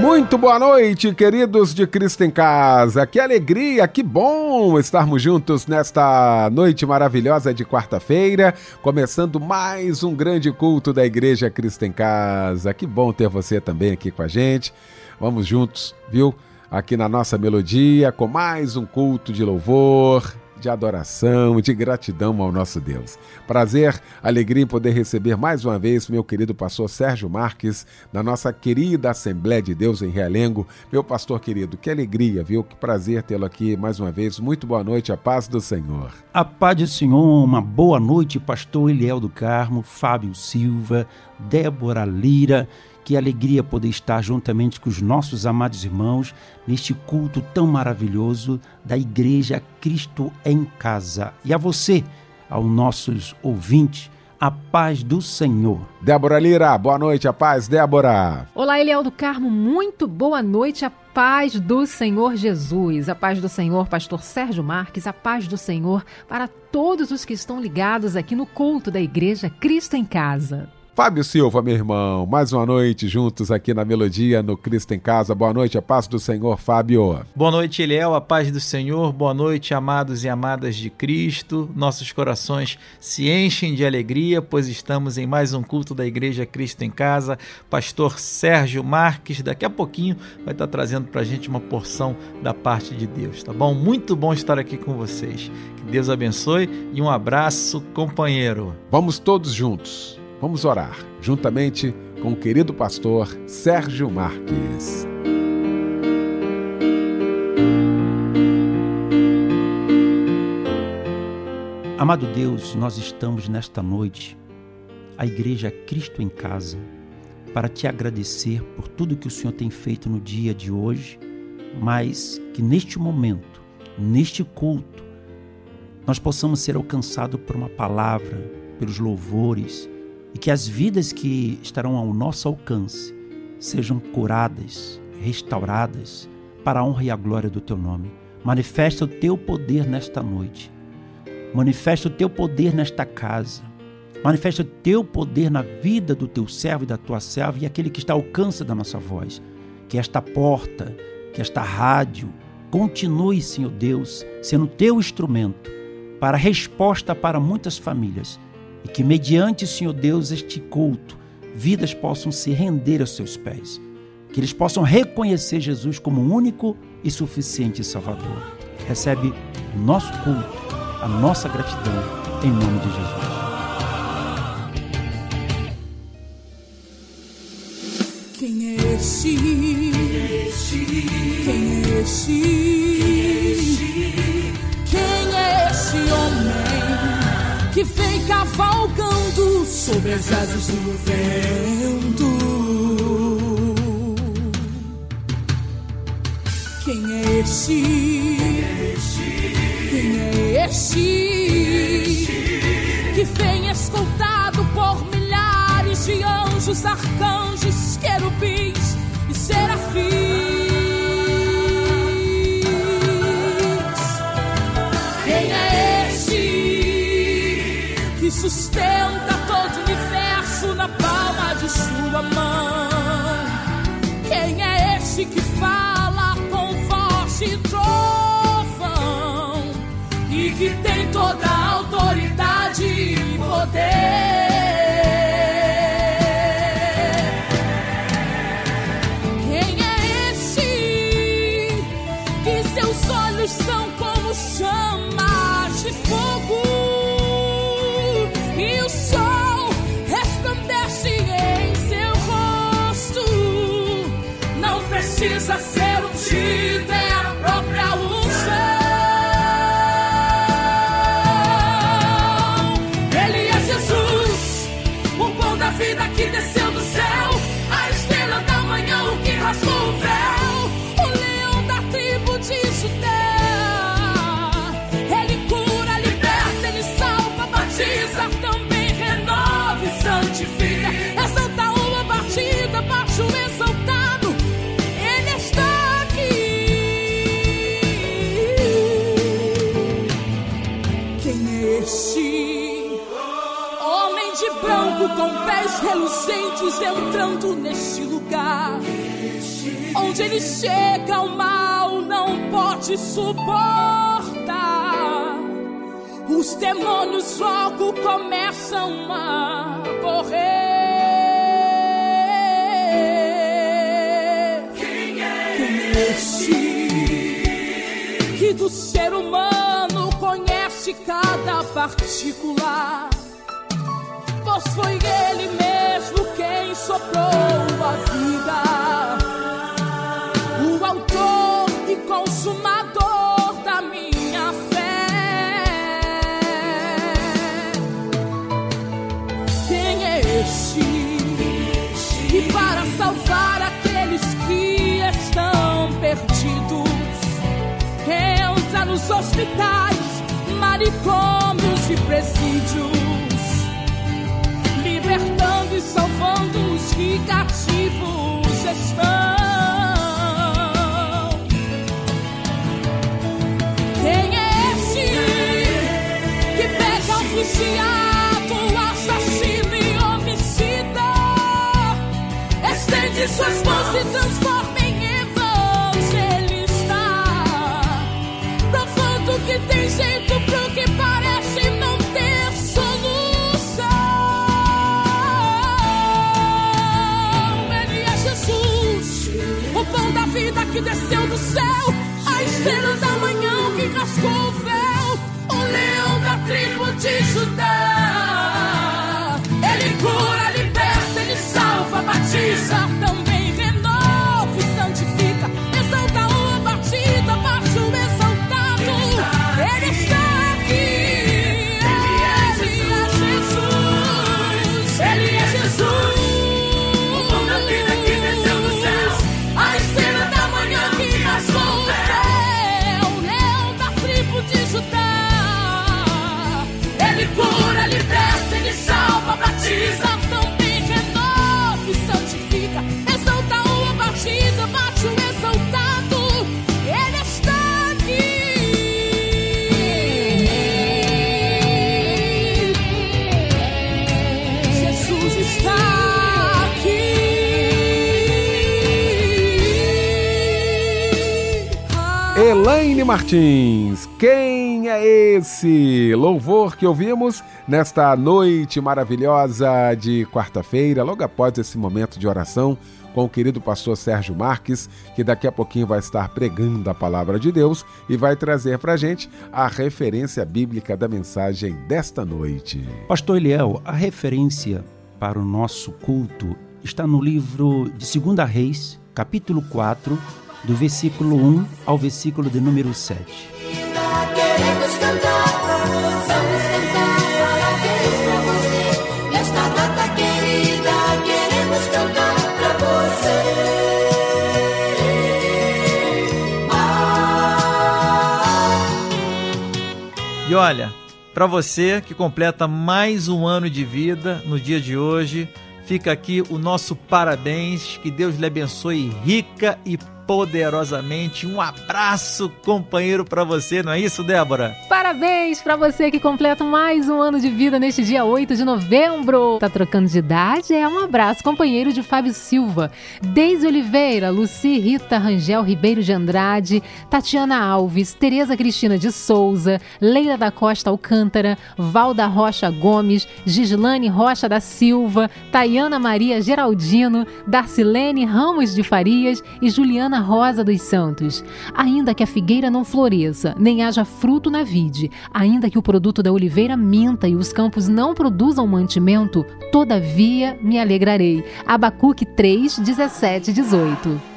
Muito boa noite, queridos de Cristo em Casa. Que alegria, que bom estarmos juntos nesta noite maravilhosa de quarta-feira, começando mais um grande culto da Igreja Cristo em Casa. Que bom ter você também aqui com a gente. Vamos juntos, viu? Aqui na nossa melodia, com mais um culto de louvor, de adoração, de gratidão ao nosso Deus. Prazer, alegria em poder receber mais uma vez meu querido pastor Sérgio Marques, na nossa querida Assembleia de Deus em Realengo. Meu pastor querido, que alegria, viu? Que prazer tê-lo aqui mais uma vez. Muito boa noite, a paz do Senhor. A paz do Senhor, uma boa noite, pastor Eliel do Carmo, Fábio Silva, Débora Lira. Que alegria poder estar juntamente com os nossos amados irmãos neste culto tão maravilhoso da Igreja Cristo em Casa. E a você, aos nossos ouvintes, a paz do Senhor. Débora Lira, boa noite, a paz, Débora. Olá, Eliel do Carmo, muito boa noite, a paz do Senhor Jesus, a paz do Senhor, pastor Sérgio Marques, a paz do Senhor para todos os que estão ligados aqui no culto da Igreja Cristo em Casa. Fábio Silva, meu irmão, mais uma noite juntos aqui na Melodia, no Cristo em Casa. Boa noite, a paz do Senhor, Fábio. Boa noite, Eliel, a paz do Senhor. Boa noite, amados e amadas de Cristo. Nossos corações se enchem de alegria, pois estamos em mais um culto da Igreja Cristo em Casa. Pastor Sérgio Marques, daqui a pouquinho, vai estar trazendo para a gente uma porção da parte de Deus, tá bom? Muito bom estar aqui com vocês. Que Deus abençoe e um abraço, companheiro. Vamos todos juntos Vamos orar, juntamente com o querido pastor Sérgio Marques. Amado Deus, nós estamos nesta noite, a Igreja Cristo em Casa, para te agradecer por tudo que o Senhor tem feito no dia de hoje, mas que neste momento, neste culto, nós possamos ser alcançados por uma palavra, pelos louvores, e que as vidas que estarão ao nosso alcance sejam curadas, restauradas para a honra e a glória do teu nome. Manifesta o teu poder nesta noite. Manifesta o teu poder nesta casa. Manifesta o teu poder na vida do teu servo e da tua serva e aquele que está ao alcance da nossa voz. Que esta porta, que esta rádio continue, Senhor Deus, sendo teu instrumento para resposta para muitas famílias e que, mediante, Senhor Deus, este culto, vidas possam se render aos seus pés. Que eles possam reconhecer Jesus como único e suficiente Salvador. Recebe o nosso culto, a nossa gratidão, em nome de Jesus. Quem é este? Quem é este? Quem é este homem? Que vem cavalgando sob as asas do vento. Quem é este? Quem é este? Que vem escoltado por milhares de anjos, arcanjos, querubins e serafins. De sua mão. Quem é esse que fala com voz e trovão e que tem toda a autoridade e poder? Reluzentes entrando neste lugar. Onde ele chega, o mal não pode suportar. Os demônios logo começam a correr. Quem é este que do ser humano conhece cada particular? Foi ele mesmo quem soprou a vida. O autor e consumador da minha fé. Quem é este? E para salvar aqueles que estão perdidos, entra nos hospitais, manicômios e presídios libertando e salvando os que cativos estão. Quem é esse que pega o viciado, assassino e homicida? Estende suas mãos que desceu do céu, a estrela da manhã que rasgou o véu, o leão da tribo de Judá. Martins, quem é esse? Louvor que ouvimos nesta noite maravilhosa de quarta-feira, logo após esse momento de oração com o querido pastor Sérgio Marques, que daqui a pouquinho vai estar pregando a palavra de Deus e vai trazer para gente a referência bíblica da mensagem desta noite. Pastor Eliel, a referência para o nosso culto está no livro de 2 Reis, capítulo 4, do versículo 1 ao versículo de número 7. Queremos cantar vamos cantar parabéns pra você. Nesta data querida, queremos cantar pra você. E olha, para você que completa mais um ano de vida no dia de hoje, fica aqui o nosso parabéns, que Deus lhe abençoe rica e poderosamente. Um abraço, companheiro, para você, não é isso, Débora? Parabéns para você que completa mais um ano de vida neste dia 8 de novembro. Tá trocando de idade? É um abraço, companheiro de Fábio Silva, Deise Oliveira, Luci Rita Rangel Ribeiro de Andrade, Tatiana Alves, Tereza Cristina de Souza, Leila da Costa Alcântara, Valda Rocha Gomes, Gislane Rocha da Silva, Tayana Maria Geraldino, Darcilene Ramos de Farias e Juliana Rosa dos Santos. Ainda que a figueira não floresça, nem haja fruto na vide, ainda que o produto da oliveira minta e os campos não produzam mantimento, todavia me alegrarei. Abacuque 3, 17 e 18.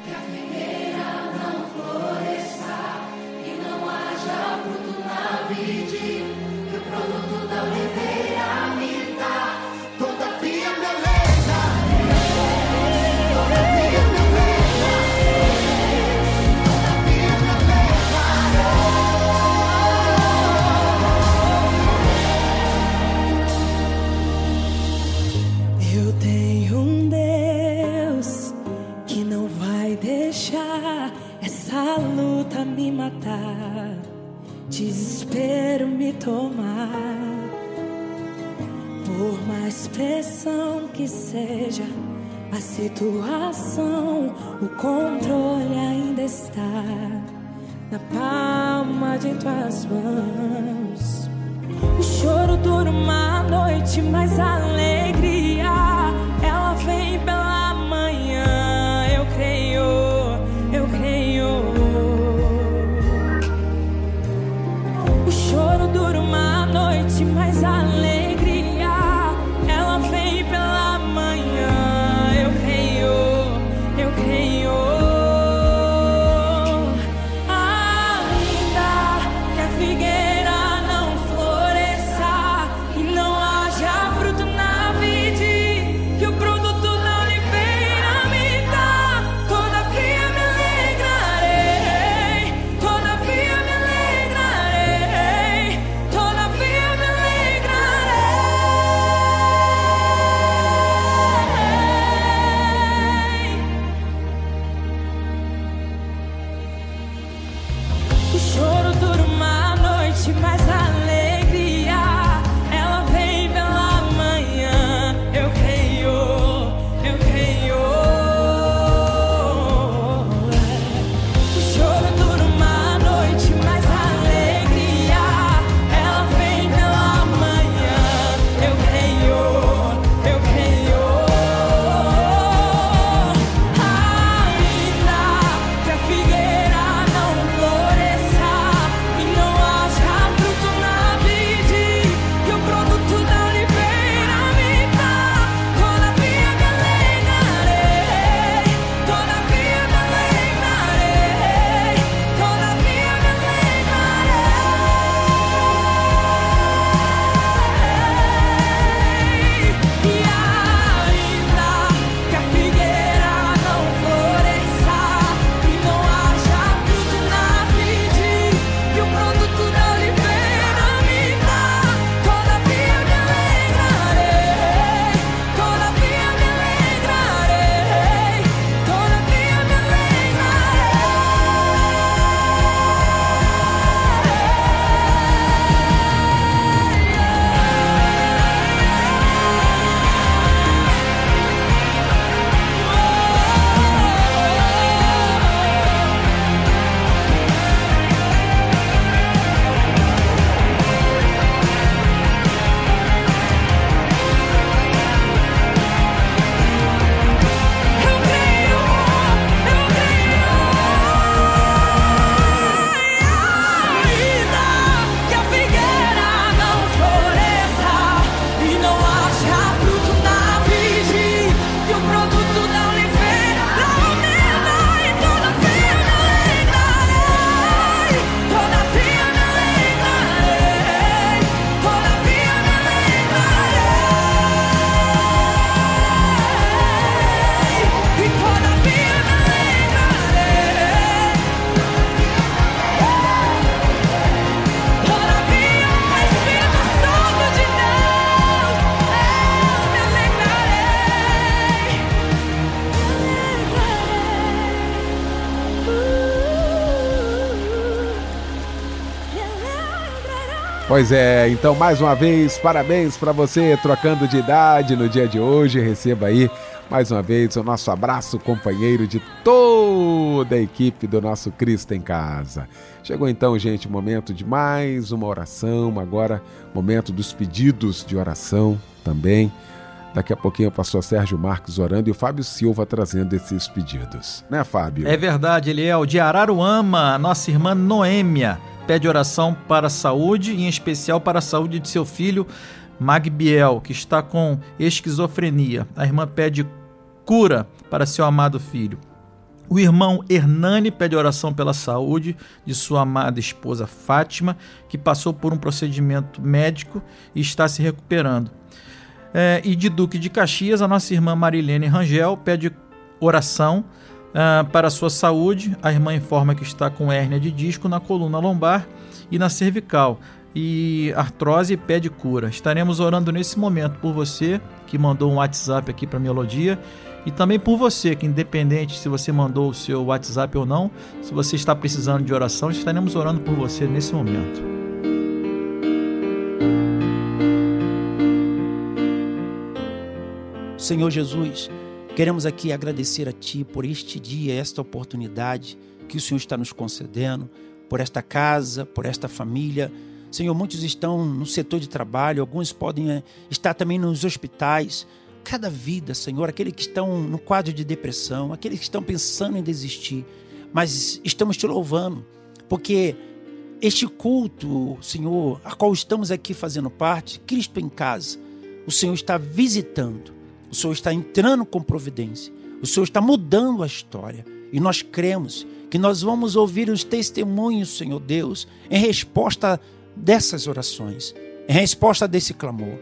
Matar, desespero me tomar. Por mais pressão que seja a situação, o controle ainda está na palma de tuas mãos. O choro dura uma noite, mas a alegria ela vem pela Pois é, então mais uma vez, parabéns para você trocando de idade no dia de hoje. Receba aí mais uma vez o nosso abraço, companheiro de toda a equipe do nosso Cristo em Casa. Chegou então, gente, o momento de mais uma oração. Agora, momento dos pedidos de oração também. Daqui a pouquinho o pastor Sérgio Marques orando e o Fábio Silva trazendo esses pedidos. Né, Fábio? É verdade, Eliel. De Araruama, nossa irmã Noêmia pede oração para a saúde, em especial para a saúde de seu filho Magbiel, que está com esquizofrenia. A irmã pede cura para seu amado filho. O irmão Hernani pede oração pela saúde de sua amada esposa Fátima, que passou por um procedimento médico e está se recuperando. É, e de Duque de Caxias, a nossa irmã Marilene Rangel pede oração ah, para sua saúde. A irmã informa que está com hérnia de disco na coluna lombar e na cervical e artrose e pede cura. Estaremos orando nesse momento por você que mandou um WhatsApp aqui para Melodia e também por você que independente se você mandou o seu WhatsApp ou não, se você está precisando de oração, estaremos orando por você nesse momento. Senhor Jesus, queremos aqui agradecer a Ti por este dia, esta oportunidade que o Senhor está nos concedendo, por esta casa, por esta família. Senhor, muitos estão no setor de trabalho, alguns podem eh, estar também nos hospitais. Cada vida, Senhor, aqueles que estão no quadro de depressão, aqueles que estão pensando em desistir, mas estamos te louvando, porque este culto, Senhor, a qual estamos aqui fazendo parte, Cristo em casa, o Senhor está visitando, o Senhor está entrando com providência, o Senhor está mudando a história e nós cremos que nós vamos ouvir os testemunhos, Senhor Deus, em resposta dessas orações, em resposta desse clamor.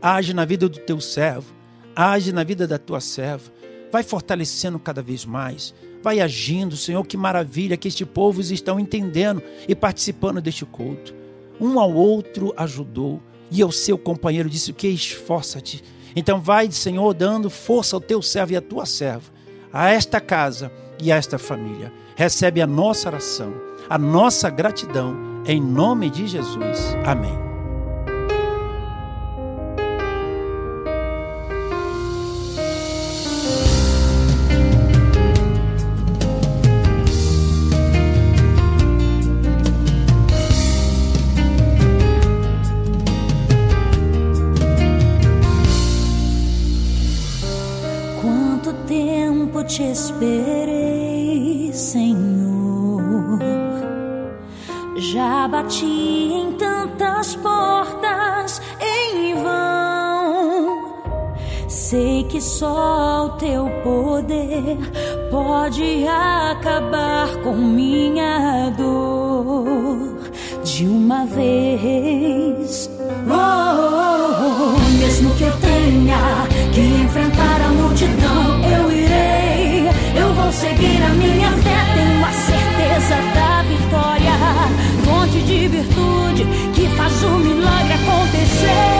Age na vida do teu servo, age na vida da tua serva, vai fortalecendo cada vez mais, vai agindo, Senhor, que maravilha que este povo estão entendendo e participando deste culto. Um ao outro ajudou e ao seu companheiro disse: Que esforça-te. Então vai, Senhor, dando força ao teu servo e à tua serva, a esta casa e a esta família. Recebe a nossa oração, a nossa gratidão, em nome de Jesus. Amém. Que só o teu poder pode acabar com minha dor de uma vez. Oh, oh, oh, mesmo que eu tenha que enfrentar a multidão, eu irei. Eu vou seguir a minha fé, tenho a certeza da vitória. Fonte de virtude que faz o milagre acontecer.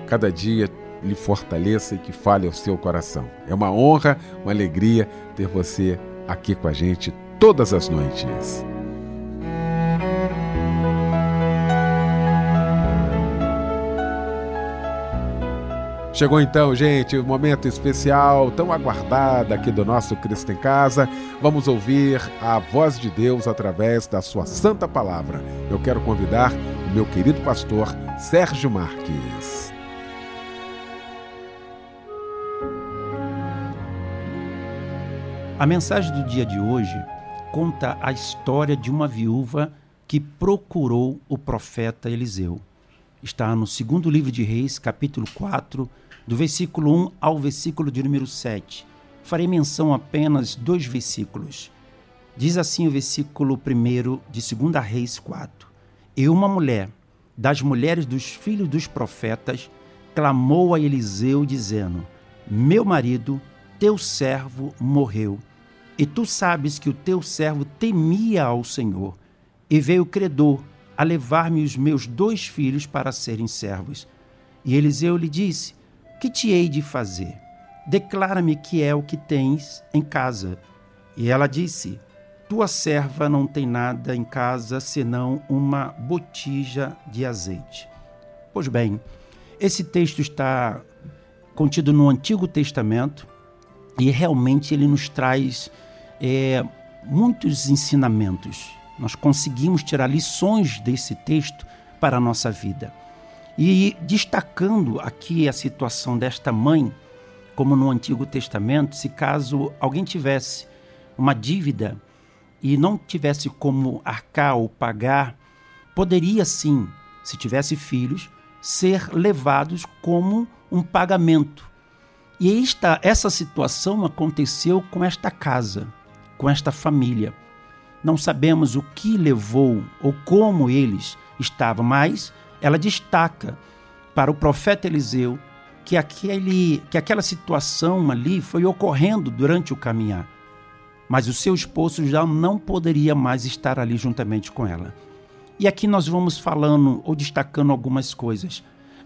cada dia, lhe fortaleça e que fale ao seu coração. É uma honra, uma alegria ter você aqui com a gente todas as noites. Chegou então, gente, o momento especial, tão aguardado aqui do nosso Cristo em Casa. Vamos ouvir a voz de Deus através da sua santa palavra. Eu quero convidar o meu querido pastor Sérgio Marques. A mensagem do dia de hoje conta a história de uma viúva que procurou o profeta Eliseu. Está no segundo livro de Reis, capítulo 4, do versículo 1 ao versículo de número 7. Farei menção apenas dois versículos. Diz assim o versículo 1 de 2 Reis 4. E uma mulher, das mulheres dos filhos dos profetas, clamou a Eliseu, dizendo: Meu marido, teu servo, morreu. E tu sabes que o teu servo temia ao Senhor. E veio credor a levar-me os meus dois filhos para serem servos. E Eliseu lhe disse: Que te hei de fazer? Declara-me que é o que tens em casa. E ela disse: Tua serva não tem nada em casa senão uma botija de azeite. Pois bem, esse texto está contido no Antigo Testamento e realmente ele nos traz é, muitos ensinamentos. Nós conseguimos tirar lições desse texto para a nossa vida. E destacando aqui a situação desta mãe, como no Antigo Testamento, se caso alguém tivesse uma dívida e não tivesse como arcar ou pagar, poderia sim, se tivesse filhos, ser levados como um pagamento. E esta, essa situação aconteceu com esta casa, com esta família. Não sabemos o que levou ou como eles estavam, mas ela destaca para o profeta Eliseu que, aquele, que aquela situação ali foi ocorrendo durante o caminhar. Mas o seu esposo já não poderia mais estar ali juntamente com ela. E aqui nós vamos falando ou destacando algumas coisas.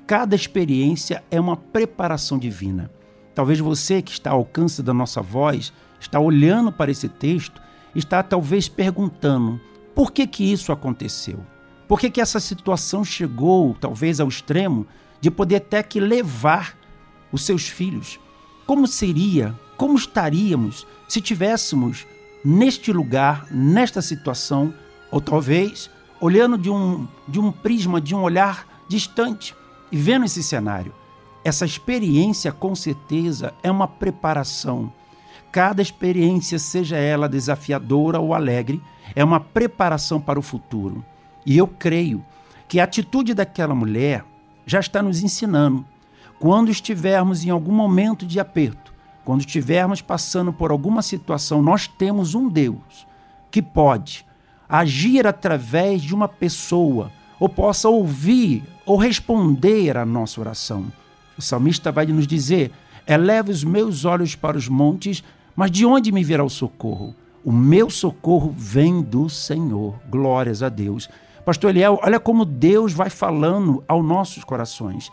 Cada experiência é uma preparação divina. Talvez você que está ao alcance da nossa voz, está olhando para esse texto, está talvez perguntando: por que que isso aconteceu? Por que que essa situação chegou talvez ao extremo de poder até que levar os seus filhos? Como seria, como estaríamos se tivéssemos neste lugar, nesta situação, ou talvez olhando de um, de um prisma, de um olhar distante e vendo esse cenário? Essa experiência, com certeza, é uma preparação. Cada experiência, seja ela desafiadora ou alegre, é uma preparação para o futuro. E eu creio que a atitude daquela mulher já está nos ensinando. Quando estivermos em algum momento de aperto, quando estivermos passando por alguma situação, nós temos um Deus que pode agir através de uma pessoa, ou possa ouvir ou responder à nossa oração. O salmista vai nos dizer: Eleva os meus olhos para os montes, mas de onde me virá o socorro? O meu socorro vem do Senhor. Glórias a Deus. Pastor Eliel, olha como Deus vai falando aos nossos corações.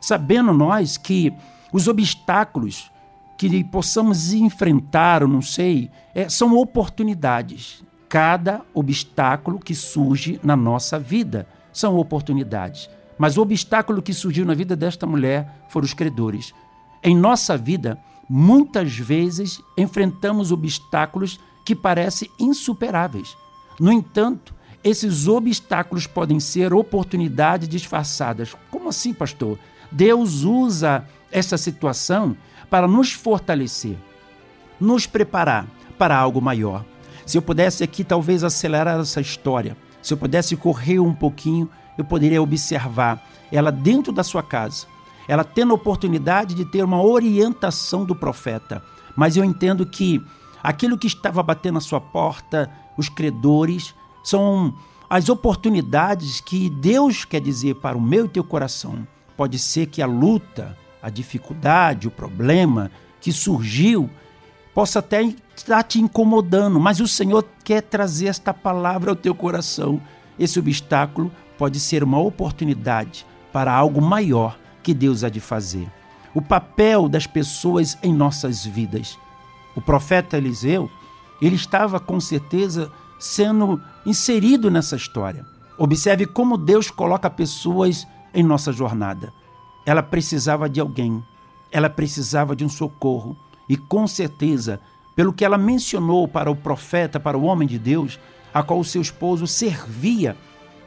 Sabendo nós que os obstáculos que possamos enfrentar, eu não sei, é, são oportunidades. cada obstáculo que surge na nossa vida são oportunidades. Mas o obstáculo que surgiu na vida desta mulher foram os credores. Em nossa vida, muitas vezes enfrentamos obstáculos que parecem insuperáveis. No entanto, esses obstáculos podem ser oportunidades disfarçadas. Como assim, pastor? Deus usa essa situação para nos fortalecer, nos preparar para algo maior. Se eu pudesse aqui talvez acelerar essa história, se eu pudesse correr um pouquinho, eu poderia observar ela dentro da sua casa, ela tendo a oportunidade de ter uma orientação do profeta. Mas eu entendo que aquilo que estava batendo na sua porta, os credores, são as oportunidades que Deus quer dizer para o meu e teu coração. Pode ser que a luta, a dificuldade, o problema que surgiu possa até estar te incomodando, mas o Senhor quer trazer esta palavra ao teu coração. Esse obstáculo pode ser uma oportunidade para algo maior que Deus há de fazer. O papel das pessoas em nossas vidas. O profeta Eliseu, ele estava com certeza sendo inserido nessa história. Observe como Deus coloca pessoas em nossa jornada. Ela precisava de alguém, ela precisava de um socorro, e com certeza, pelo que ela mencionou para o profeta, para o homem de Deus, a qual o seu esposo servia,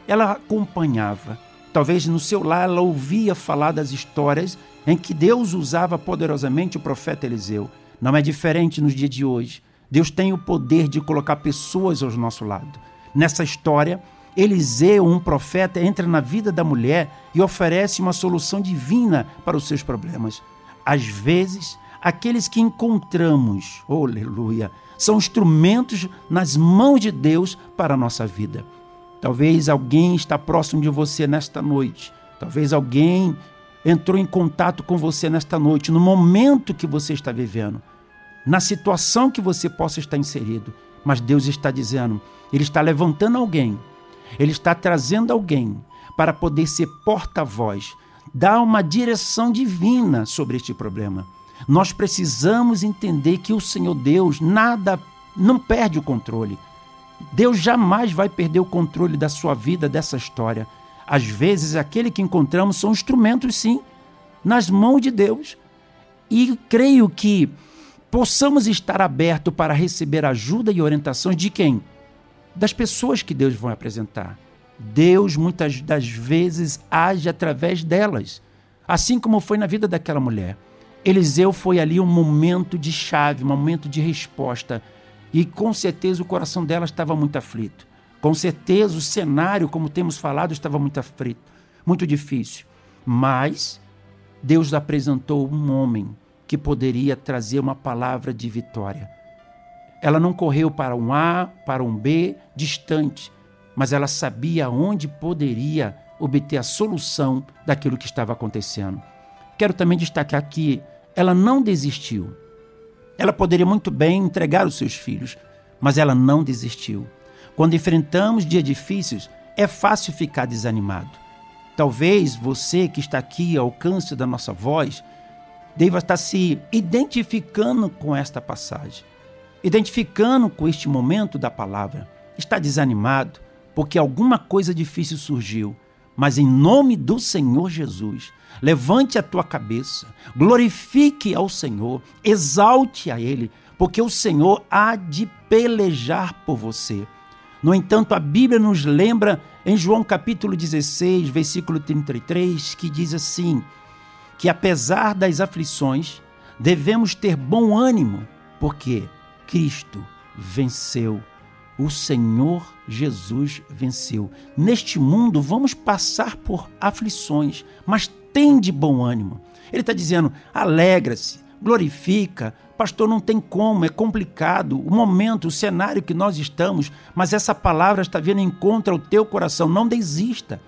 ela acompanhava. Talvez no seu lar ela ouvia falar das histórias em que Deus usava poderosamente o profeta Eliseu. Não é diferente nos dias de hoje. Deus tem o poder de colocar pessoas ao nosso lado. Nessa história, Eliseu, um profeta, entra na vida da mulher e oferece uma solução divina para os seus problemas. Às vezes, aqueles que encontramos, oh, aleluia, são instrumentos nas mãos de Deus para a nossa vida. Talvez alguém está próximo de você nesta noite. Talvez alguém entrou em contato com você nesta noite, no momento que você está vivendo, na situação que você possa estar inserido. Mas Deus está dizendo, Ele está levantando alguém ele está trazendo alguém para poder ser porta-voz, dar uma direção divina sobre este problema. Nós precisamos entender que o Senhor Deus nada não perde o controle. Deus jamais vai perder o controle da sua vida, dessa história. Às vezes, aquele que encontramos são instrumentos, sim, nas mãos de Deus. E creio que possamos estar abertos para receber ajuda e orientações de quem? das pessoas que Deus vai apresentar. Deus muitas das vezes age através delas, assim como foi na vida daquela mulher. Eliseu foi ali um momento de chave, um momento de resposta, e com certeza o coração dela estava muito aflito. Com certeza o cenário, como temos falado, estava muito aflito, muito difícil. Mas Deus apresentou um homem que poderia trazer uma palavra de vitória ela não correu para um A, para um B distante, mas ela sabia onde poderia obter a solução daquilo que estava acontecendo. Quero também destacar que ela não desistiu. Ela poderia muito bem entregar os seus filhos, mas ela não desistiu. Quando enfrentamos dias difíceis, é fácil ficar desanimado. Talvez você que está aqui ao alcance da nossa voz deva estar se identificando com esta passagem identificando com este momento da palavra, está desanimado porque alguma coisa difícil surgiu, mas em nome do Senhor Jesus, levante a tua cabeça, glorifique ao Senhor, exalte a Ele, porque o Senhor há de pelejar por você. No entanto, a Bíblia nos lembra em João capítulo 16, versículo 33, que diz assim: que apesar das aflições, devemos ter bom ânimo, porque Cristo venceu. O Senhor Jesus venceu. Neste mundo vamos passar por aflições, mas tem de bom ânimo. Ele está dizendo: alegra-se, glorifica. Pastor, não tem como, é complicado o momento, o cenário que nós estamos, mas essa palavra está vindo em contra o teu coração. Não desista.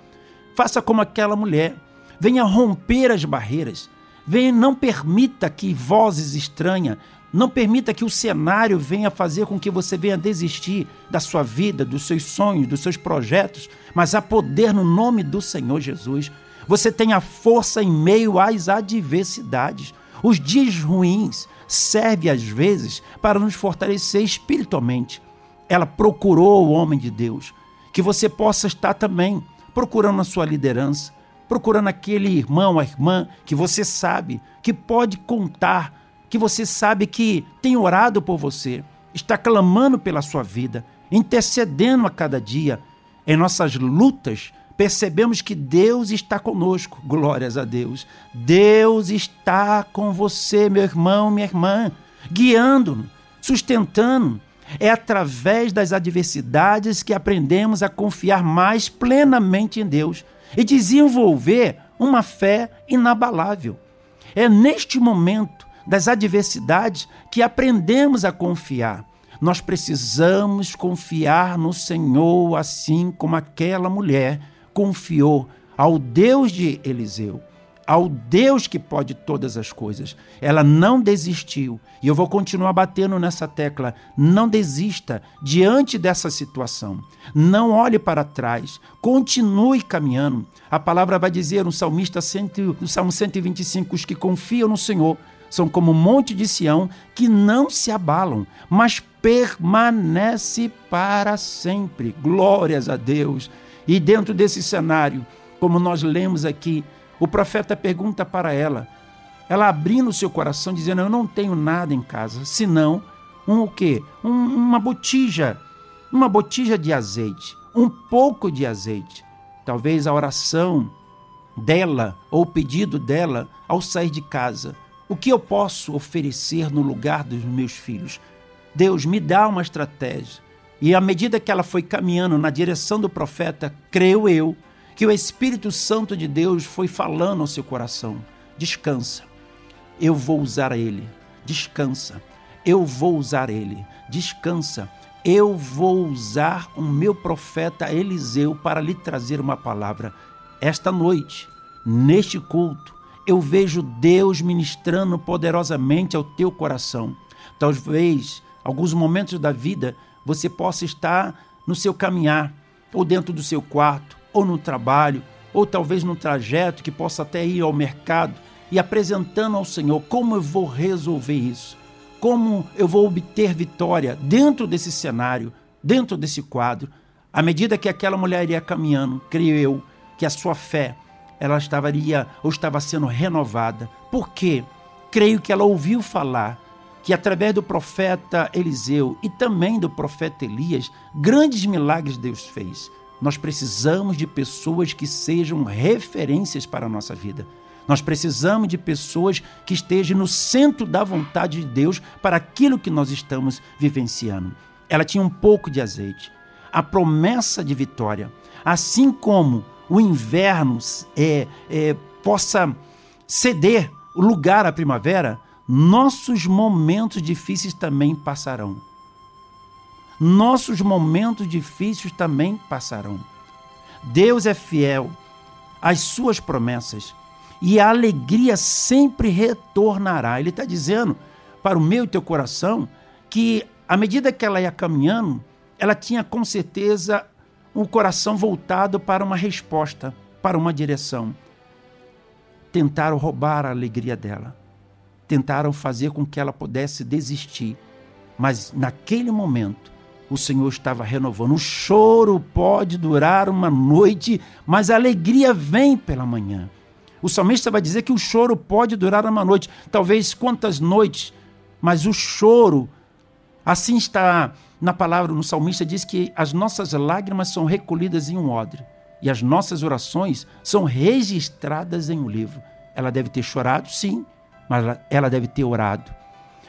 Faça como aquela mulher. Venha romper as barreiras. Venha, não permita que vozes estranhas não permita que o cenário venha fazer com que você venha desistir da sua vida, dos seus sonhos, dos seus projetos, mas há poder no nome do Senhor Jesus. Você tem a força em meio às adversidades. Os dias ruins servem às vezes para nos fortalecer espiritualmente. ela procurou o homem de Deus. Que você possa estar também procurando a sua liderança, procurando aquele irmão, a irmã que você sabe que pode contar, que você sabe que tem orado por você, está clamando pela sua vida, intercedendo a cada dia. Em nossas lutas, percebemos que Deus está conosco. Glórias a Deus. Deus está com você, meu irmão, minha irmã, guiando, sustentando. É através das adversidades que aprendemos a confiar mais plenamente em Deus e desenvolver uma fé inabalável. É neste momento das adversidades que aprendemos a confiar. Nós precisamos confiar no Senhor, assim como aquela mulher confiou ao Deus de Eliseu, ao Deus que pode todas as coisas. Ela não desistiu. E eu vou continuar batendo nessa tecla. Não desista diante dessa situação. Não olhe para trás. Continue caminhando. A palavra vai dizer no salmista no Salmo 125: os que confiam no Senhor são como um monte de Sião que não se abalam, mas permanece para sempre. Glórias a Deus. E dentro desse cenário, como nós lemos aqui, o profeta pergunta para ela, ela abrindo o seu coração, dizendo: Eu não tenho nada em casa, senão um o quê? Um, uma botija, uma botija de azeite, um pouco de azeite. Talvez a oração dela ou o pedido dela ao sair de casa. O que eu posso oferecer no lugar dos meus filhos? Deus, me dá uma estratégia. E à medida que ela foi caminhando na direção do profeta, creio eu que o Espírito Santo de Deus foi falando ao seu coração: descansa, eu vou usar ele. Descansa, eu vou usar ele. Descansa, eu vou usar o meu profeta Eliseu para lhe trazer uma palavra. Esta noite, neste culto, eu vejo Deus ministrando poderosamente ao teu coração. Talvez, alguns momentos da vida, você possa estar no seu caminhar, ou dentro do seu quarto, ou no trabalho, ou talvez no trajeto que possa até ir ao mercado e apresentando ao Senhor como eu vou resolver isso, como eu vou obter vitória dentro desse cenário, dentro desse quadro. À medida que aquela mulher ia caminhando, creio eu que a sua fé ela estaria ou estava sendo renovada. Por quê? Creio que ela ouviu falar que através do profeta Eliseu e também do profeta Elias, grandes milagres Deus fez. Nós precisamos de pessoas que sejam referências para a nossa vida. Nós precisamos de pessoas que estejam no centro da vontade de Deus para aquilo que nós estamos vivenciando. Ela tinha um pouco de azeite. A promessa de vitória, assim como o inverno é, é, possa ceder lugar à primavera, nossos momentos difíceis também passarão. Nossos momentos difíceis também passarão. Deus é fiel às suas promessas e a alegria sempre retornará. Ele está dizendo para o meu e teu coração que, à medida que ela ia caminhando, ela tinha com certeza o coração voltado para uma resposta, para uma direção. Tentaram roubar a alegria dela, tentaram fazer com que ela pudesse desistir, mas naquele momento o Senhor estava renovando. O choro pode durar uma noite, mas a alegria vem pela manhã. O salmista vai dizer que o choro pode durar uma noite, talvez quantas noites, mas o choro, assim está na palavra, no salmista diz que as nossas lágrimas são recolhidas em um odre e as nossas orações são registradas em um livro. Ela deve ter chorado, sim, mas ela deve ter orado.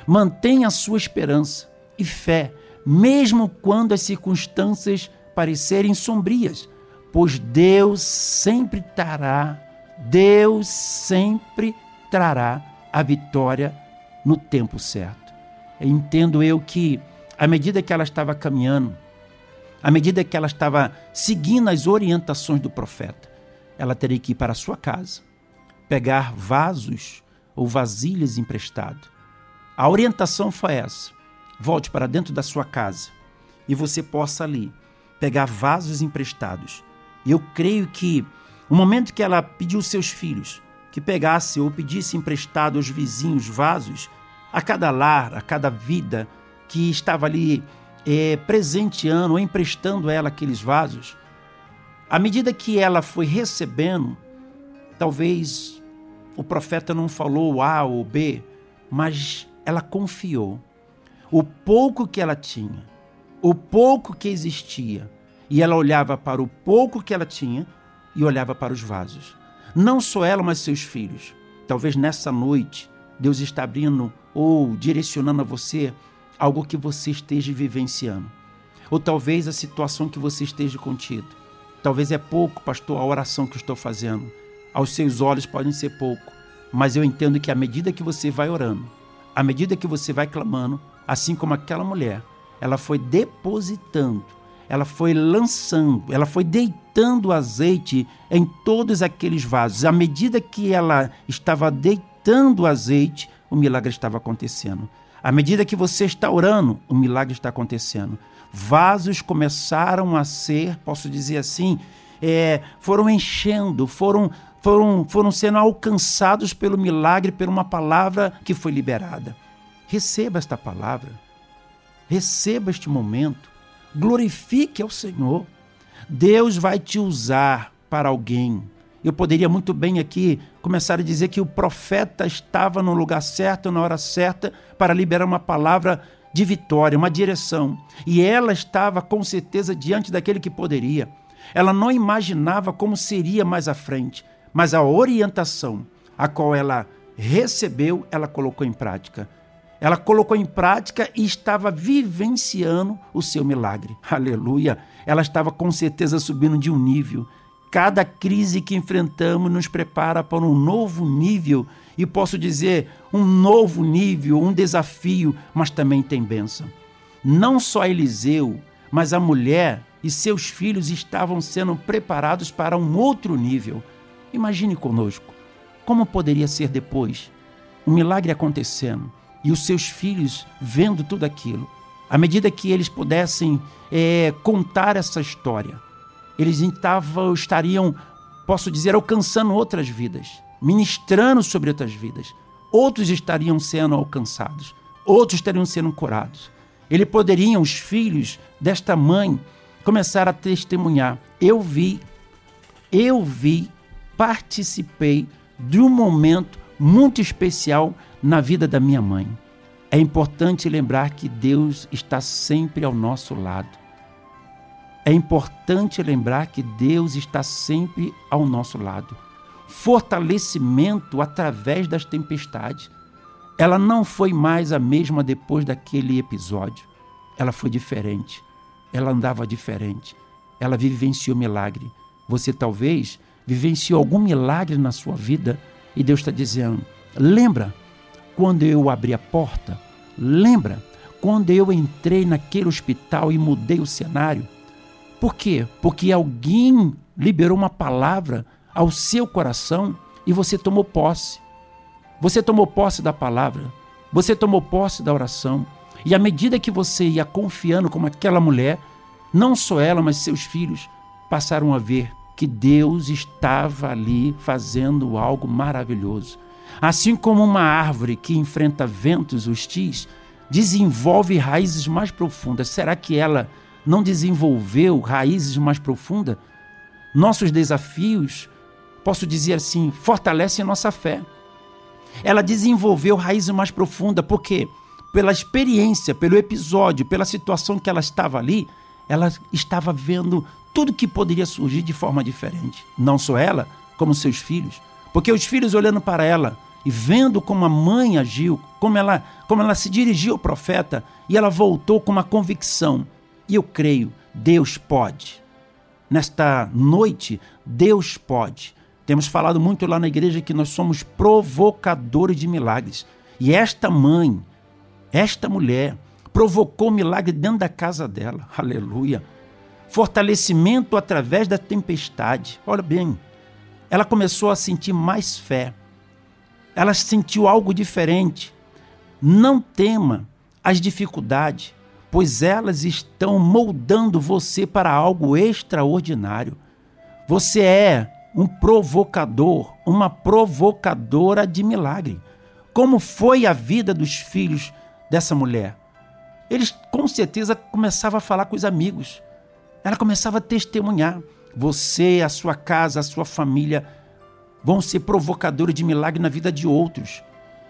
Mantenha a sua esperança e fé, mesmo quando as circunstâncias parecerem sombrias, pois Deus sempre trará, Deus sempre trará a vitória no tempo certo. Entendo eu que à medida que ela estava caminhando, à medida que ela estava seguindo as orientações do profeta, ela teria que ir para a sua casa, pegar vasos ou vasilhas emprestados. A orientação foi essa: volte para dentro da sua casa e você possa ali pegar vasos emprestados. E eu creio que o momento que ela pediu seus filhos que pegasse ou pedisse emprestado aos vizinhos vasos, a cada lar, a cada vida, que estava ali é, presenteando ou emprestando ela aqueles vasos, à medida que ela foi recebendo, talvez o profeta não falou A ou B, mas ela confiou. O pouco que ela tinha, o pouco que existia, e ela olhava para o pouco que ela tinha e olhava para os vasos. Não só ela, mas seus filhos. Talvez nessa noite Deus está abrindo ou direcionando a você algo que você esteja vivenciando. Ou talvez a situação que você esteja contido. Talvez é pouco, pastor, a oração que estou fazendo. Aos seus olhos podem ser pouco, mas eu entendo que à medida que você vai orando, à medida que você vai clamando, assim como aquela mulher, ela foi depositando, ela foi lançando, ela foi deitando azeite em todos aqueles vasos. À medida que ela estava deitando azeite, o milagre estava acontecendo. À medida que você está orando, o milagre está acontecendo. Vasos começaram a ser, posso dizer assim, é, foram enchendo, foram, foram, foram sendo alcançados pelo milagre, por uma palavra que foi liberada. Receba esta palavra, receba este momento, glorifique ao Senhor. Deus vai te usar para alguém. Eu poderia muito bem aqui começar a dizer que o profeta estava no lugar certo, na hora certa, para liberar uma palavra de vitória, uma direção. E ela estava com certeza diante daquele que poderia. Ela não imaginava como seria mais à frente, mas a orientação a qual ela recebeu, ela colocou em prática. Ela colocou em prática e estava vivenciando o seu milagre. Aleluia! Ela estava com certeza subindo de um nível. Cada crise que enfrentamos nos prepara para um novo nível e posso dizer um novo nível, um desafio, mas também tem bênção. Não só Eliseu, mas a mulher e seus filhos estavam sendo preparados para um outro nível. Imagine conosco como poderia ser depois. Um milagre acontecendo e os seus filhos vendo tudo aquilo. À medida que eles pudessem é, contar essa história, eles estavam, estariam, posso dizer, alcançando outras vidas, ministrando sobre outras vidas. Outros estariam sendo alcançados, outros estariam sendo curados. Ele poderiam, os filhos desta mãe, começar a testemunhar. Eu vi, eu vi, participei de um momento muito especial na vida da minha mãe. É importante lembrar que Deus está sempre ao nosso lado. É importante lembrar que Deus está sempre ao nosso lado. Fortalecimento através das tempestades. Ela não foi mais a mesma depois daquele episódio. Ela foi diferente. Ela andava diferente. Ela vivenciou milagre. Você talvez vivenciou algum milagre na sua vida e Deus está dizendo: lembra quando eu abri a porta? Lembra quando eu entrei naquele hospital e mudei o cenário? Por quê? Porque alguém liberou uma palavra ao seu coração e você tomou posse. Você tomou posse da palavra, você tomou posse da oração. E à medida que você ia confiando como aquela mulher, não só ela, mas seus filhos passaram a ver que Deus estava ali fazendo algo maravilhoso. Assim como uma árvore que enfrenta ventos hostis, desenvolve raízes mais profundas. Será que ela não desenvolveu raízes mais profundas? Nossos desafios, posso dizer assim, fortalecem nossa fé. Ela desenvolveu raízes mais profundas, porque pela experiência, pelo episódio, pela situação que ela estava ali, ela estava vendo tudo que poderia surgir de forma diferente. Não só ela, como seus filhos. Porque os filhos olhando para ela e vendo como a mãe agiu, como ela, como ela se dirigiu ao profeta, e ela voltou com uma convicção. E eu creio, Deus pode. Nesta noite, Deus pode. Temos falado muito lá na igreja que nós somos provocadores de milagres. E esta mãe, esta mulher, provocou milagre dentro da casa dela. Aleluia. Fortalecimento através da tempestade. Olha bem, ela começou a sentir mais fé. Ela sentiu algo diferente. Não tema as dificuldades, pois elas estão moldando você para algo extraordinário. Você é um provocador, uma provocadora de milagre. Como foi a vida dos filhos dessa mulher? Eles com certeza começavam a falar com os amigos. Ela começava a testemunhar. Você, a sua casa, a sua família vão ser provocadores de milagre na vida de outros.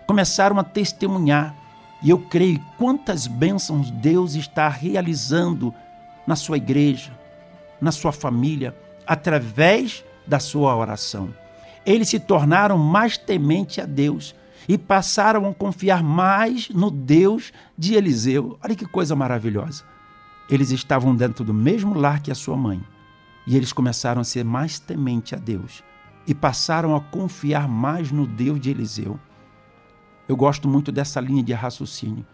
Começaram a testemunhar. E eu creio quantas bênçãos Deus está realizando na sua igreja, na sua família, através da sua oração. Eles se tornaram mais tementes a Deus e passaram a confiar mais no Deus de Eliseu. Olha que coisa maravilhosa. Eles estavam dentro do mesmo lar que a sua mãe e eles começaram a ser mais tementes a Deus e passaram a confiar mais no Deus de Eliseu. Eu gosto muito dessa linha de raciocínio.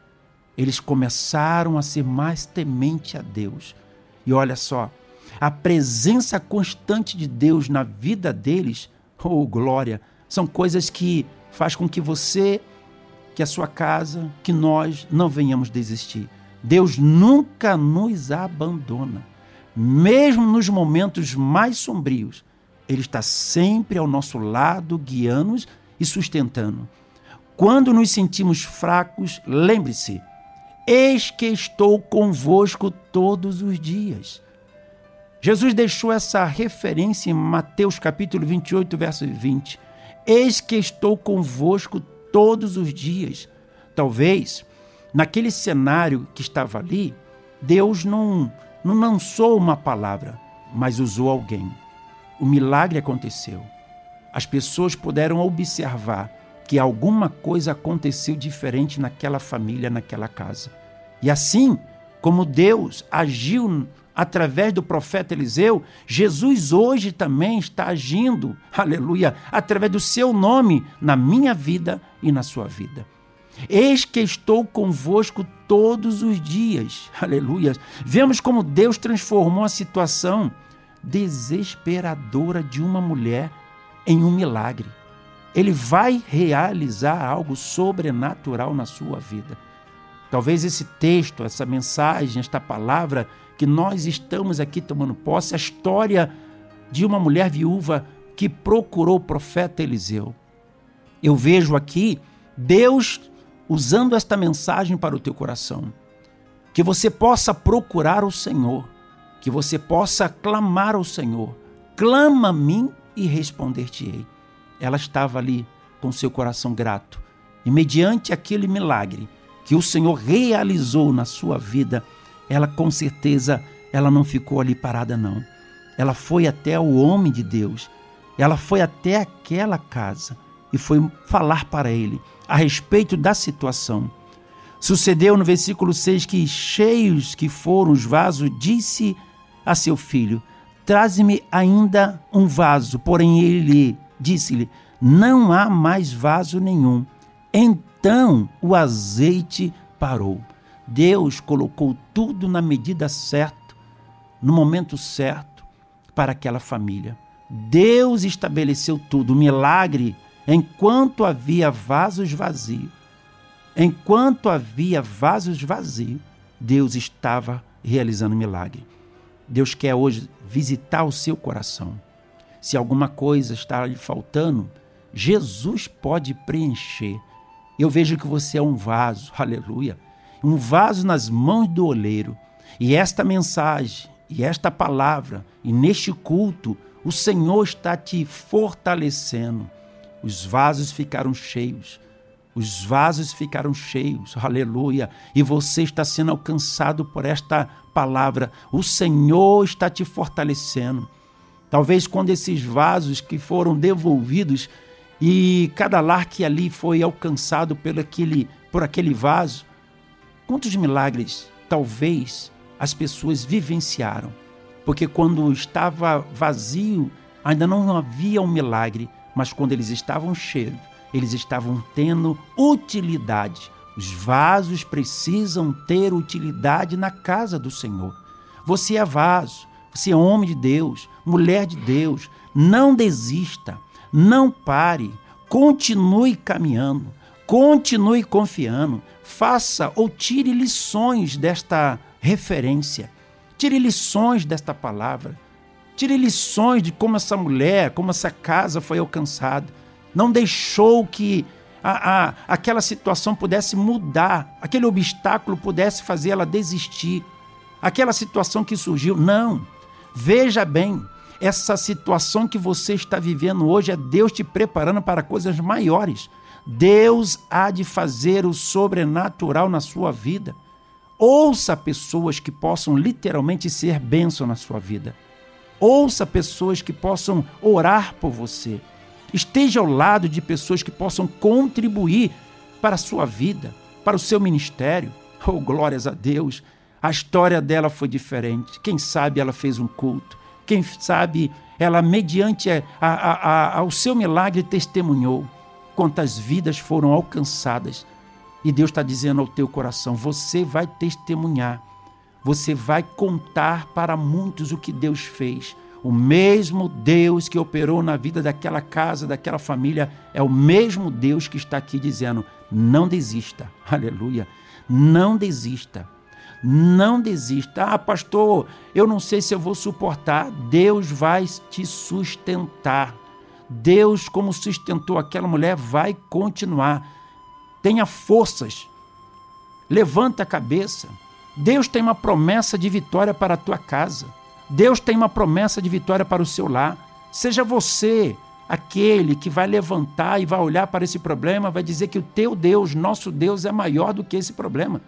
Eles começaram a ser mais temente a Deus. E olha só, a presença constante de Deus na vida deles, oh glória, são coisas que faz com que você, que a sua casa, que nós não venhamos desistir. Deus nunca nos abandona. Mesmo nos momentos mais sombrios, Ele está sempre ao nosso lado, guiando-nos e sustentando. Quando nos sentimos fracos, lembre-se: Eis que estou convosco todos os dias. Jesus deixou essa referência em Mateus capítulo 28, verso 20. Eis que estou convosco todos os dias. Talvez, naquele cenário que estava ali, Deus não, não lançou uma palavra, mas usou alguém. O milagre aconteceu. As pessoas puderam observar que alguma coisa aconteceu diferente naquela família, naquela casa. E assim como Deus agiu através do profeta Eliseu, Jesus hoje também está agindo, aleluia, através do seu nome na minha vida e na sua vida. Eis que estou convosco todos os dias, aleluia. Vemos como Deus transformou a situação desesperadora de uma mulher em um milagre. Ele vai realizar algo sobrenatural na sua vida. Talvez esse texto, essa mensagem, esta palavra que nós estamos aqui tomando posse, a história de uma mulher viúva que procurou o profeta Eliseu. Eu vejo aqui Deus usando esta mensagem para o teu coração. Que você possa procurar o Senhor, que você possa clamar ao Senhor. Clama a mim e responder-te-ei. Ela estava ali com seu coração grato. E mediante aquele milagre que o Senhor realizou na sua vida, ela com certeza ela não ficou ali parada não. Ela foi até o homem de Deus. Ela foi até aquela casa e foi falar para ele a respeito da situação. Sucedeu no versículo 6 que cheios que foram os vasos, disse a seu filho: Traze-me ainda um vaso. Porém ele disse-lhe: Não há mais vaso nenhum. Então o azeite parou. Deus colocou tudo na medida certa, no momento certo, para aquela família. Deus estabeleceu tudo. O milagre, enquanto havia vasos vazios, enquanto havia vasos vazios, Deus estava realizando milagre. Deus quer hoje visitar o seu coração. Se alguma coisa está lhe faltando, Jesus pode preencher. Eu vejo que você é um vaso, aleluia um vaso nas mãos do oleiro. E esta mensagem, e esta palavra, e neste culto, o Senhor está te fortalecendo. Os vasos ficaram cheios. Os vasos ficaram cheios, aleluia. E você está sendo alcançado por esta palavra. O Senhor está te fortalecendo. Talvez quando esses vasos que foram devolvidos e cada lar que ali foi alcançado por aquele, por aquele vaso, Quantos milagres talvez as pessoas vivenciaram? Porque quando estava vazio, ainda não havia um milagre, mas quando eles estavam cheios, eles estavam tendo utilidade. Os vasos precisam ter utilidade na casa do Senhor. Você é vaso, você é homem de Deus, mulher de Deus. Não desista, não pare, continue caminhando, continue confiando faça ou tire lições desta referência, tire lições desta palavra, tire lições de como essa mulher, como essa casa foi alcançada. Não deixou que a, a, aquela situação pudesse mudar, aquele obstáculo pudesse fazer ela desistir, aquela situação que surgiu. Não. Veja bem, essa situação que você está vivendo hoje é Deus te preparando para coisas maiores. Deus há de fazer o sobrenatural na sua vida. Ouça pessoas que possam literalmente ser bênção na sua vida. Ouça pessoas que possam orar por você. Esteja ao lado de pessoas que possam contribuir para a sua vida, para o seu ministério. Oh, glórias a Deus! A história dela foi diferente. Quem sabe ela fez um culto. Quem sabe ela, mediante a, a, a, ao seu milagre, testemunhou quantas vidas foram alcançadas. E Deus está dizendo ao teu coração: você vai testemunhar, você vai contar para muitos o que Deus fez. O mesmo Deus que operou na vida daquela casa, daquela família, é o mesmo Deus que está aqui dizendo: não desista, aleluia, não desista, não desista. Ah, pastor, eu não sei se eu vou suportar. Deus vai te sustentar. Deus, como sustentou aquela mulher, vai continuar. Tenha forças, levanta a cabeça. Deus tem uma promessa de vitória para a tua casa. Deus tem uma promessa de vitória para o seu lar. Seja você aquele que vai levantar e vai olhar para esse problema, vai dizer que o teu Deus, nosso Deus, é maior do que esse problema.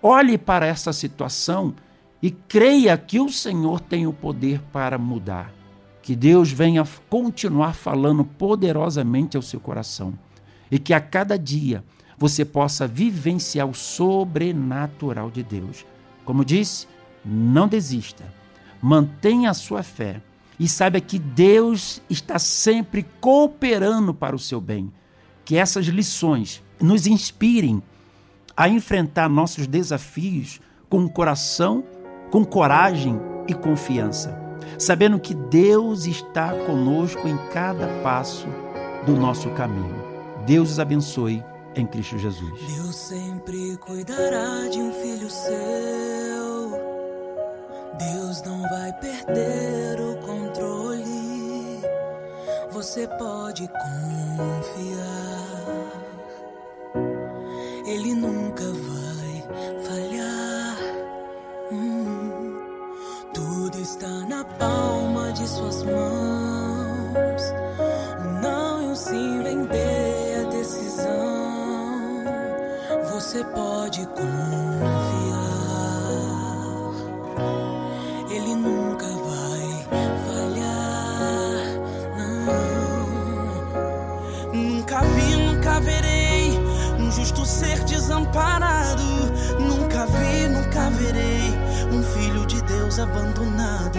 Olhe para essa situação e creia que o Senhor tem o poder para mudar. Que Deus venha continuar falando poderosamente ao seu coração e que a cada dia você possa vivenciar o sobrenatural de Deus. Como disse, não desista mantenha a sua fé e saiba que Deus está sempre cooperando para o seu bem. Que essas lições nos inspirem a enfrentar nossos desafios com coração, com coragem e confiança, sabendo que Deus está conosco em cada passo do nosso caminho. Deus os abençoe em Cristo Jesus. Deus sempre cuidará de um filho seu. Deus não vai perder o controle. Você pode confiar. Ele nunca vai falhar. Hum, tudo está na palma de suas mãos. Você pode confiar. Ele nunca vai falhar, não. Nunca vi, nunca verei um justo ser desamparado. Nunca vi, nunca verei um filho de Deus abandonado.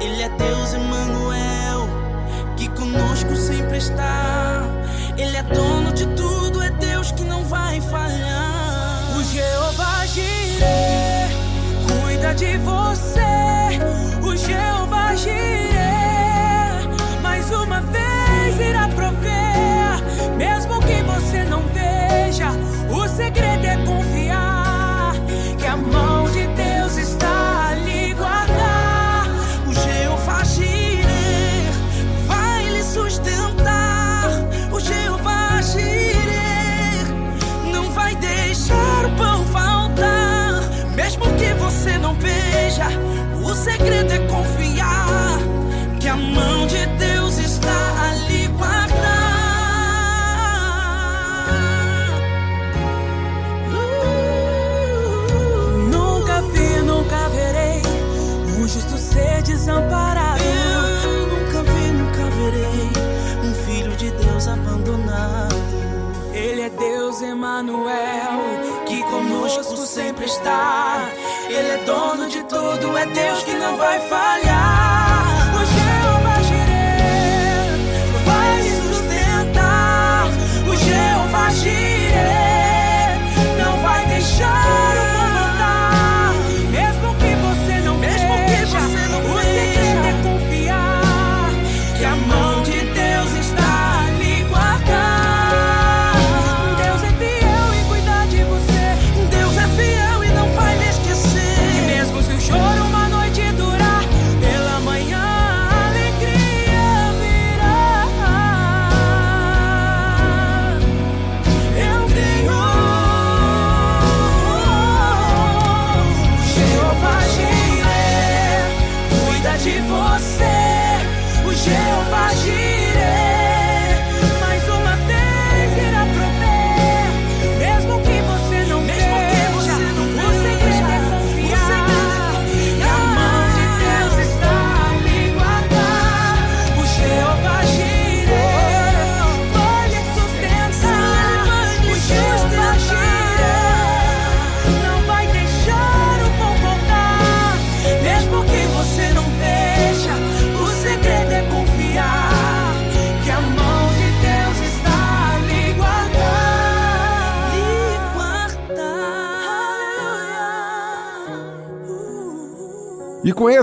Ele é Deus Emmanuel, que conosco sempre está. Ele é dono de tudo, Deus que não vai falhar. O Jeová Jireh cuida de você. O Jeová Jireh, Deus Emanuel, que conosco sempre está. Ele é dono de tudo, é Deus que não vai falhar.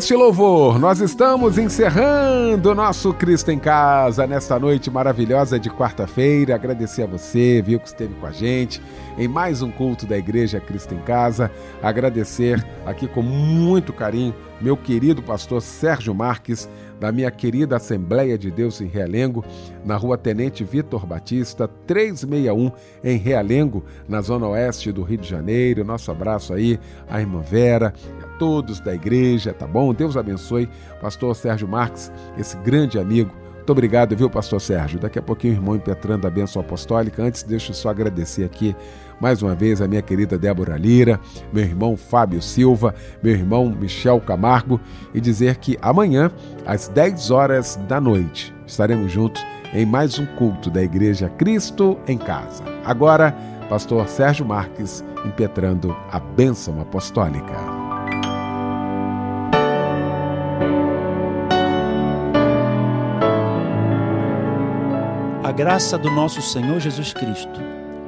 Este louvor, nós estamos encerrando o nosso Cristo em Casa nesta noite maravilhosa de quarta-feira. Agradecer a você, viu, que esteve com a gente em mais um culto da Igreja Cristo em Casa. Agradecer aqui com muito carinho meu querido pastor Sérgio Marques, da minha querida Assembleia de Deus em Realengo, na rua Tenente Vitor Batista, 361, em Realengo, na zona oeste do Rio de Janeiro. Nosso abraço aí à irmã Vera, a todos da igreja, tá bom? Deus abençoe, pastor Sérgio Marques, esse grande amigo. Muito obrigado, viu, pastor Sérgio? Daqui a pouquinho irmão impetrando a bênção apostólica. Antes, deixa eu só agradecer aqui mais uma vez a minha querida Débora Lira, meu irmão Fábio Silva, meu irmão Michel Camargo e dizer que amanhã, às 10 horas da noite, estaremos juntos em mais um culto da Igreja Cristo em Casa. Agora, pastor Sérgio Marques impetrando a bênção apostólica. A graça do nosso Senhor Jesus Cristo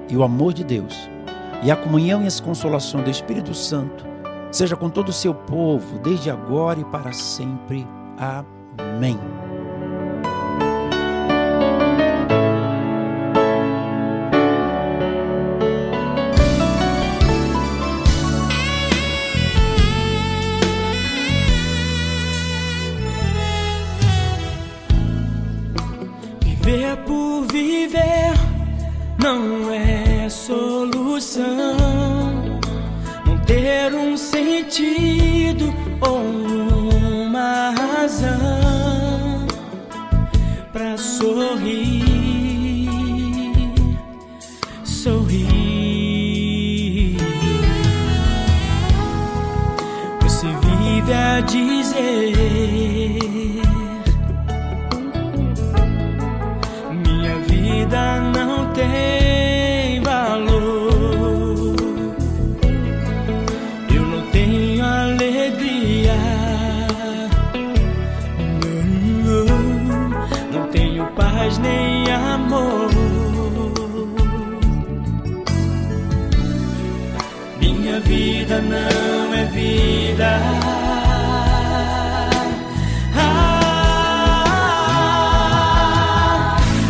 e o amor de Deus e a comunhão e as consolações do Espírito Santo seja com todo o seu povo, desde agora e para sempre. Amém. Jesus. Ah,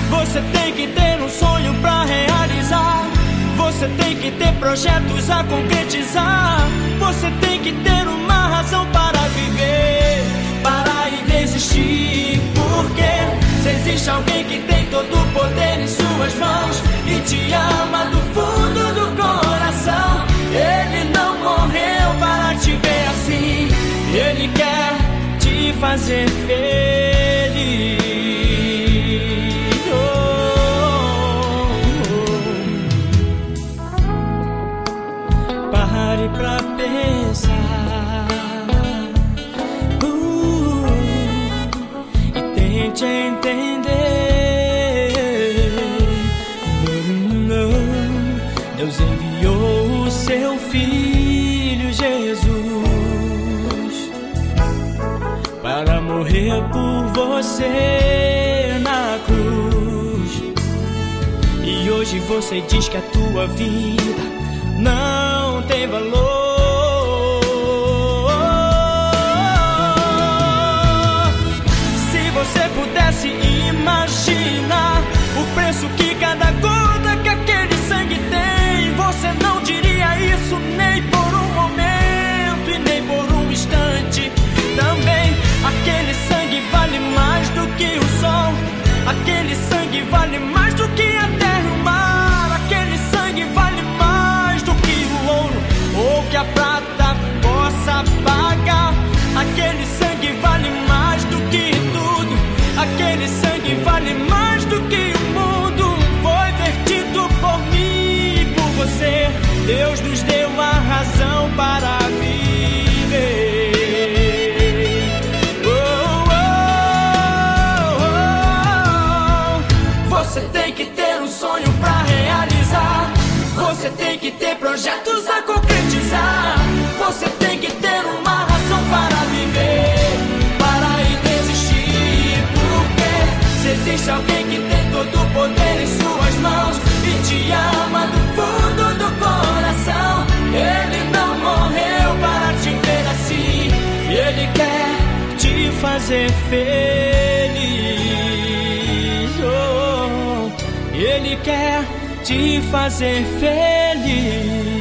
você tem que ter um sonho pra realizar. Você tem que ter projetos a concretizar. Você tem que ter uma razão para viver. Parar e desistir. Porque se existe alguém que tem todo o poder em suas mãos e te ama do fundo Ele quer te fazer feliz. Oh. Pare pra pensar Uh, e tente entender. Você na cruz. E hoje você diz que a tua vida não tem valor. Se você pudesse imaginar o preço que cada gota vale mais do que feliz. Oh, Ele quer te fazer feliz.